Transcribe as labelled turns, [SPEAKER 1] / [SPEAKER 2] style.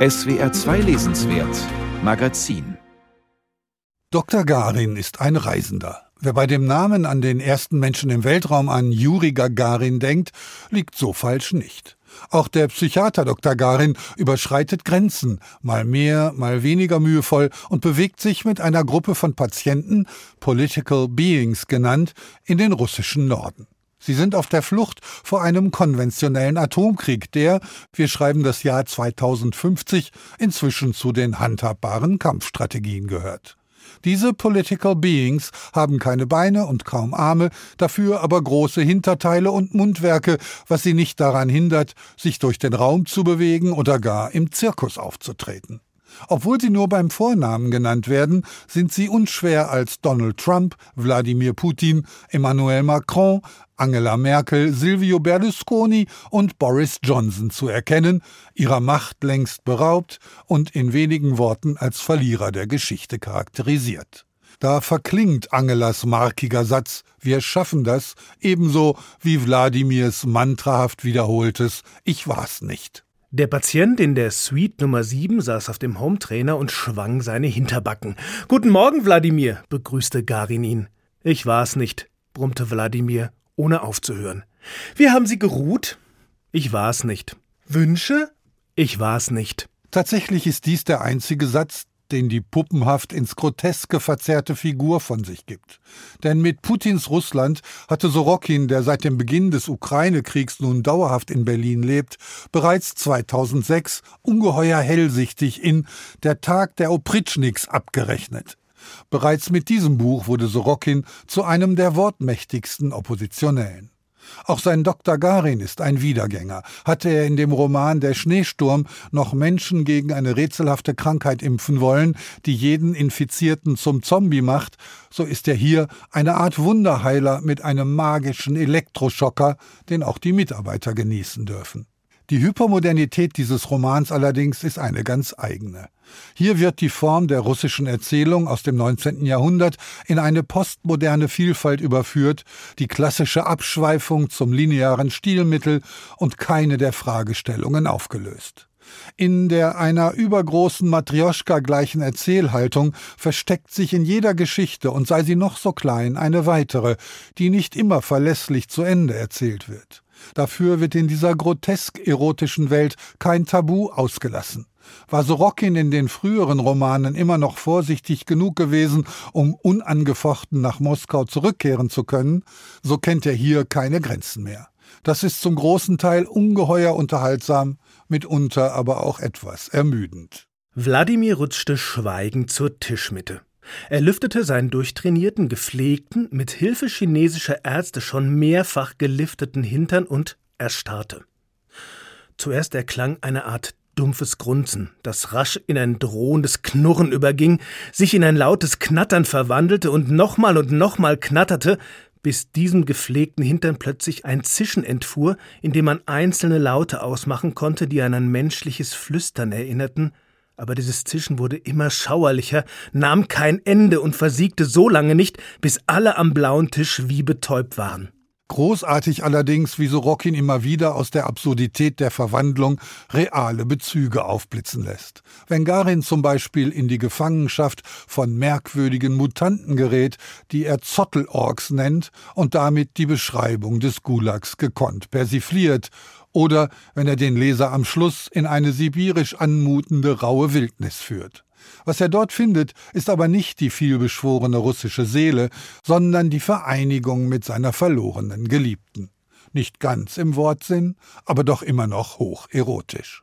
[SPEAKER 1] SWR 2 Lesenswert Magazin
[SPEAKER 2] Dr. Garin ist ein Reisender. Wer bei dem Namen an den ersten Menschen im Weltraum an Juri Gagarin denkt, liegt so falsch nicht. Auch der Psychiater Dr. Garin überschreitet Grenzen, mal mehr, mal weniger mühevoll und bewegt sich mit einer Gruppe von Patienten, Political Beings genannt, in den russischen Norden. Sie sind auf der Flucht vor einem konventionellen Atomkrieg, der, wir schreiben das Jahr 2050, inzwischen zu den handhabbaren Kampfstrategien gehört. Diese Political Beings haben keine Beine und kaum Arme, dafür aber große Hinterteile und Mundwerke, was sie nicht daran hindert, sich durch den Raum zu bewegen oder gar im Zirkus aufzutreten. Obwohl sie nur beim Vornamen genannt werden, sind sie unschwer als Donald Trump, Wladimir Putin, Emmanuel Macron, Angela Merkel, Silvio Berlusconi und Boris Johnson zu erkennen, ihrer Macht längst beraubt und in wenigen Worten als Verlierer der Geschichte charakterisiert. Da verklingt Angelas markiger Satz Wir schaffen das ebenso wie Wladimirs mantrahaft wiederholtes Ich war's nicht.
[SPEAKER 3] Der Patient in der Suite Nummer 7 saß auf dem Hometrainer und schwang seine Hinterbacken. Guten Morgen, Wladimir, begrüßte Garin ihn. Ich war's nicht, brummte Wladimir, ohne aufzuhören. Wie haben Sie geruht? Ich war's nicht. Wünsche? Ich war's nicht.
[SPEAKER 2] Tatsächlich ist dies der einzige Satz, den die puppenhaft ins Groteske verzerrte Figur von sich gibt. Denn mit Putins Russland hatte Sorokin, der seit dem Beginn des Ukraine-Kriegs nun dauerhaft in Berlin lebt, bereits 2006 ungeheuer hellsichtig in Der Tag der Opritschniks abgerechnet. Bereits mit diesem Buch wurde Sorokin zu einem der wortmächtigsten Oppositionellen. Auch sein Dr. Garin ist ein Wiedergänger. Hatte er in dem Roman Der Schneesturm noch Menschen gegen eine rätselhafte Krankheit impfen wollen, die jeden Infizierten zum Zombie macht, so ist er hier eine Art Wunderheiler mit einem magischen Elektroschocker, den auch die Mitarbeiter genießen dürfen. Die Hypermodernität dieses Romans allerdings ist eine ganz eigene. Hier wird die Form der russischen Erzählung aus dem 19. Jahrhundert in eine postmoderne Vielfalt überführt, die klassische Abschweifung zum linearen Stilmittel und keine der Fragestellungen aufgelöst. In der einer übergroßen Matrioschka gleichen Erzählhaltung versteckt sich in jeder Geschichte, und sei sie noch so klein, eine weitere, die nicht immer verlässlich zu Ende erzählt wird. Dafür wird in dieser grotesk erotischen Welt kein Tabu ausgelassen. War Sorokin in den früheren Romanen immer noch vorsichtig genug gewesen, um unangefochten nach Moskau zurückkehren zu können, so kennt er hier keine Grenzen mehr. Das ist zum großen Teil ungeheuer unterhaltsam, mitunter aber auch etwas ermüdend.
[SPEAKER 3] Wladimir rutschte schweigend zur Tischmitte. Er lüftete seinen durchtrainierten, gepflegten, mit Hilfe chinesischer Ärzte schon mehrfach gelifteten Hintern und erstarrte. Zuerst erklang eine Art dumpfes Grunzen, das rasch in ein drohendes Knurren überging, sich in ein lautes Knattern verwandelte und nochmal und nochmal knatterte, bis diesem gepflegten Hintern plötzlich ein Zischen entfuhr, in dem man einzelne Laute ausmachen konnte, die an ein menschliches Flüstern erinnerten, aber dieses Zischen wurde immer schauerlicher, nahm kein Ende und versiegte so lange nicht, bis alle am blauen Tisch wie betäubt waren.
[SPEAKER 2] Großartig allerdings, wie Sorokin immer wieder aus der Absurdität der Verwandlung reale Bezüge aufblitzen lässt. Wenn Garin zum Beispiel in die Gefangenschaft von merkwürdigen Mutanten gerät, die er Zottelorks nennt und damit die Beschreibung des Gulags gekonnt persifliert oder wenn er den Leser am Schluss in eine sibirisch anmutende raue Wildnis führt. Was er dort findet, ist aber nicht die vielbeschworene russische Seele, sondern die Vereinigung mit seiner verlorenen Geliebten. Nicht ganz im Wortsinn, aber doch immer noch hoch erotisch.